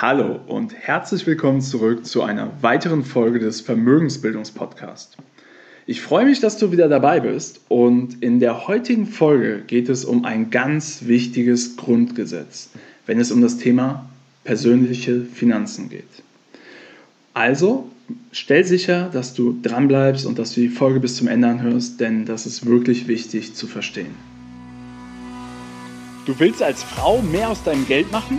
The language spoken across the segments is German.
Hallo und herzlich willkommen zurück zu einer weiteren Folge des Vermögensbildungspodcasts. Ich freue mich, dass du wieder dabei bist und in der heutigen Folge geht es um ein ganz wichtiges Grundgesetz, wenn es um das Thema persönliche Finanzen geht. Also stell sicher, dass du dranbleibst und dass du die Folge bis zum Ende anhörst, denn das ist wirklich wichtig zu verstehen. Du willst als Frau mehr aus deinem Geld machen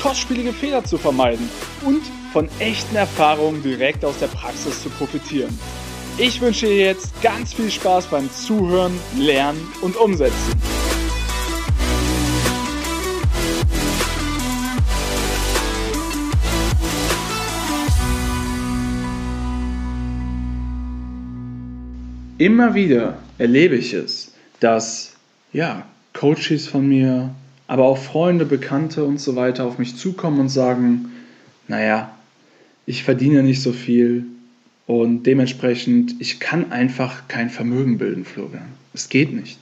kostspielige Fehler zu vermeiden und von echten Erfahrungen direkt aus der Praxis zu profitieren. Ich wünsche dir jetzt ganz viel Spaß beim Zuhören, Lernen und Umsetzen. Immer wieder erlebe ich es, dass ja, Coaches von mir, aber auch Freunde, Bekannte und so weiter auf mich zukommen und sagen, naja, ich verdiene nicht so viel und dementsprechend, ich kann einfach kein Vermögen bilden, Florian. Es geht nicht.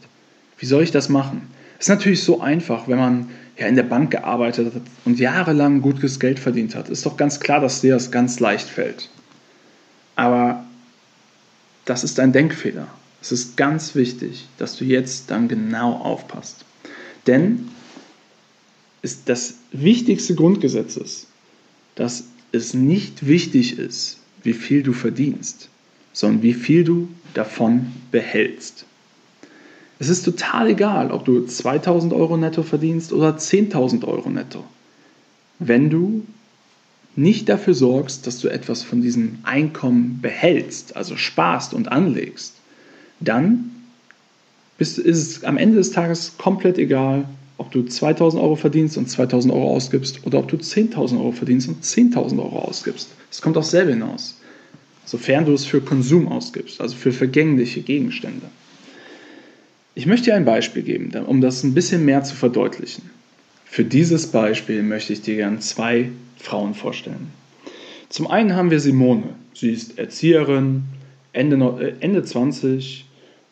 Wie soll ich das machen? Ist natürlich so einfach, wenn man ja in der Bank gearbeitet hat und jahrelang gutes Geld verdient hat. Ist doch ganz klar, dass dir das ganz leicht fällt. Aber das ist ein Denkfehler. Es ist ganz wichtig, dass du jetzt dann genau aufpasst. Denn ist das wichtigste Grundgesetz ist, dass es nicht wichtig ist, wie viel du verdienst, sondern wie viel du davon behältst. Es ist total egal, ob du 2000 Euro netto verdienst oder 10.000 Euro netto. Wenn du nicht dafür sorgst, dass du etwas von diesem Einkommen behältst, also sparst und anlegst, dann ist es am Ende des Tages komplett egal, ob du 2000 Euro verdienst und 2000 Euro ausgibst oder ob du 10.000 Euro verdienst und 10.000 Euro ausgibst. Es kommt auch selber hinaus, sofern du es für Konsum ausgibst, also für vergängliche Gegenstände. Ich möchte dir ein Beispiel geben, um das ein bisschen mehr zu verdeutlichen. Für dieses Beispiel möchte ich dir gerne zwei Frauen vorstellen. Zum einen haben wir Simone. Sie ist Erzieherin, Ende, äh, Ende 20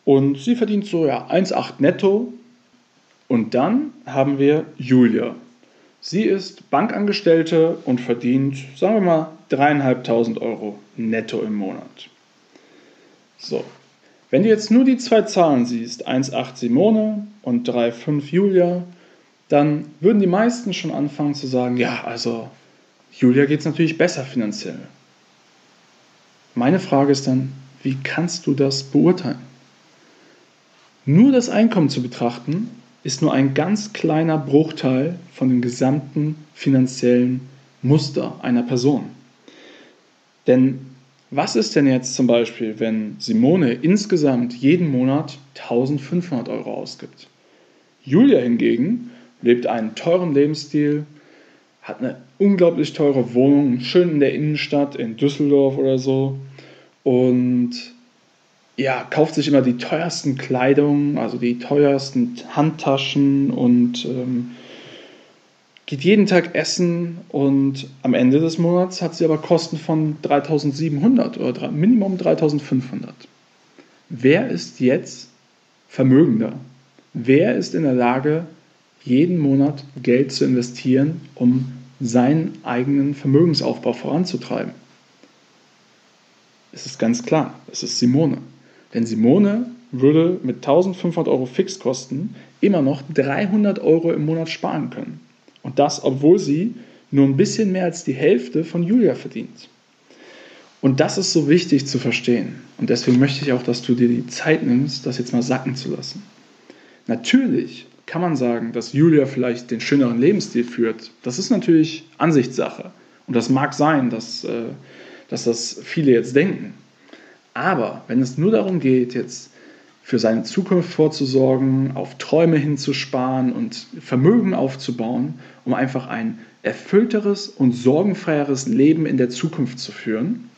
und sie verdient so ja 1,8 netto. Und dann haben wir Julia. Sie ist Bankangestellte und verdient, sagen wir mal, dreieinhalbtausend Euro netto im Monat. So, wenn du jetzt nur die zwei Zahlen siehst, 1,8 Simone und 3,5 Julia, dann würden die meisten schon anfangen zu sagen, ja, also Julia geht es natürlich besser finanziell. Meine Frage ist dann, wie kannst du das beurteilen? Nur das Einkommen zu betrachten, ist nur ein ganz kleiner Bruchteil von dem gesamten finanziellen Muster einer Person. Denn was ist denn jetzt zum Beispiel, wenn Simone insgesamt jeden Monat 1500 Euro ausgibt? Julia hingegen lebt einen teuren Lebensstil, hat eine unglaublich teure Wohnung, schön in der Innenstadt in Düsseldorf oder so und ja, kauft sich immer die teuersten Kleidung, also die teuersten Handtaschen und ähm, geht jeden Tag essen und am Ende des Monats hat sie aber Kosten von 3700 oder Minimum 3500. Wer ist jetzt vermögender? Wer ist in der Lage, jeden Monat Geld zu investieren, um seinen eigenen Vermögensaufbau voranzutreiben? Es ist ganz klar, es ist Simone. Denn Simone würde mit 1500 Euro Fixkosten immer noch 300 Euro im Monat sparen können. Und das, obwohl sie nur ein bisschen mehr als die Hälfte von Julia verdient. Und das ist so wichtig zu verstehen. Und deswegen möchte ich auch, dass du dir die Zeit nimmst, das jetzt mal sacken zu lassen. Natürlich kann man sagen, dass Julia vielleicht den schöneren Lebensstil führt. Das ist natürlich Ansichtssache. Und das mag sein, dass, äh, dass das viele jetzt denken. Aber wenn es nur darum geht, jetzt für seine Zukunft vorzusorgen, auf Träume hinzusparen und Vermögen aufzubauen, um einfach ein erfüllteres und sorgenfreieres Leben in der Zukunft zu führen,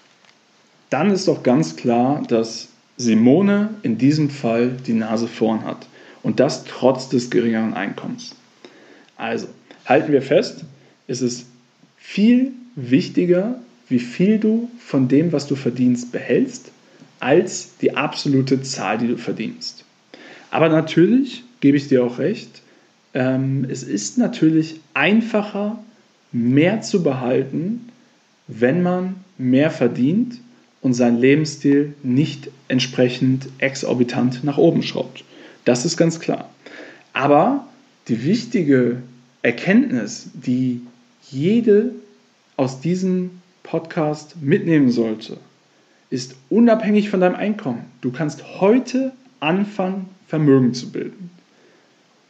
dann ist doch ganz klar, dass Simone in diesem Fall die Nase vorn hat. Und das trotz des geringeren Einkommens. Also, halten wir fest, es ist viel wichtiger, wie viel du von dem, was du verdienst, behältst, als die absolute Zahl, die du verdienst. Aber natürlich gebe ich dir auch recht, ähm, es ist natürlich einfacher, mehr zu behalten, wenn man mehr verdient und seinen Lebensstil nicht entsprechend exorbitant nach oben schraubt. Das ist ganz klar. Aber die wichtige Erkenntnis, die jede aus diesem Podcast mitnehmen sollte, ist unabhängig von deinem Einkommen. Du kannst heute anfangen, Vermögen zu bilden.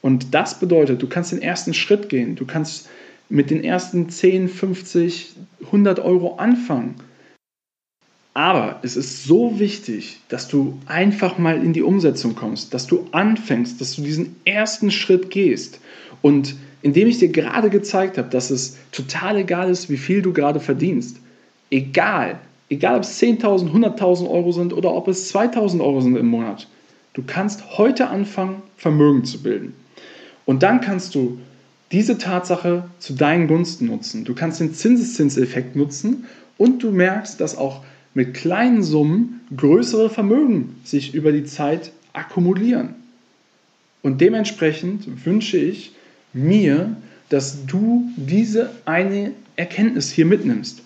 Und das bedeutet, du kannst den ersten Schritt gehen. Du kannst mit den ersten 10, 50, 100 Euro anfangen. Aber es ist so wichtig, dass du einfach mal in die Umsetzung kommst, dass du anfängst, dass du diesen ersten Schritt gehst. Und indem ich dir gerade gezeigt habe, dass es total egal ist, wie viel du gerade verdienst, egal, egal ob es 10.000, 100.000 Euro sind oder ob es 2.000 Euro sind im Monat, du kannst heute anfangen, Vermögen zu bilden. Und dann kannst du diese Tatsache zu deinen Gunsten nutzen. Du kannst den Zinseszinseffekt nutzen und du merkst, dass auch mit kleinen Summen größere Vermögen sich über die Zeit akkumulieren. Und dementsprechend wünsche ich mir, dass du diese eine Erkenntnis hier mitnimmst.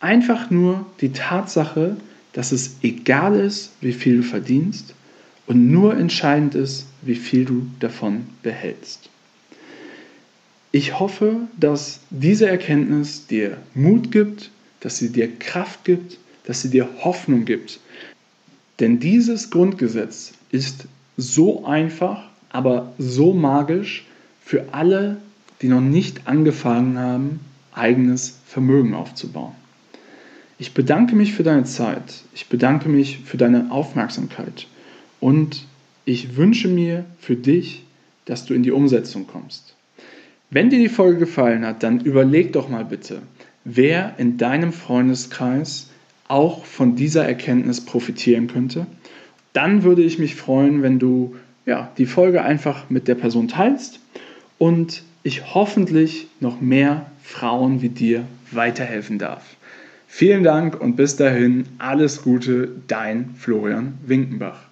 Einfach nur die Tatsache, dass es egal ist, wie viel du verdienst und nur entscheidend ist, wie viel du davon behältst. Ich hoffe, dass diese Erkenntnis dir Mut gibt, dass sie dir Kraft gibt, dass sie dir Hoffnung gibt. Denn dieses Grundgesetz ist so einfach, aber so magisch für alle, die noch nicht angefangen haben, eigenes Vermögen aufzubauen. Ich bedanke mich für deine Zeit. Ich bedanke mich für deine Aufmerksamkeit. Und ich wünsche mir für dich, dass du in die Umsetzung kommst. Wenn dir die Folge gefallen hat, dann überleg doch mal bitte, wer in deinem Freundeskreis auch von dieser Erkenntnis profitieren könnte, dann würde ich mich freuen, wenn du ja, die Folge einfach mit der Person teilst und ich hoffentlich noch mehr Frauen wie dir weiterhelfen darf. Vielen Dank und bis dahin alles Gute, dein Florian Winkenbach.